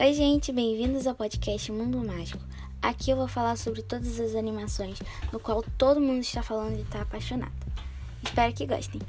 Oi, gente, bem-vindos ao podcast Mundo Mágico. Aqui eu vou falar sobre todas as animações no qual todo mundo está falando e está apaixonado. Espero que gostem.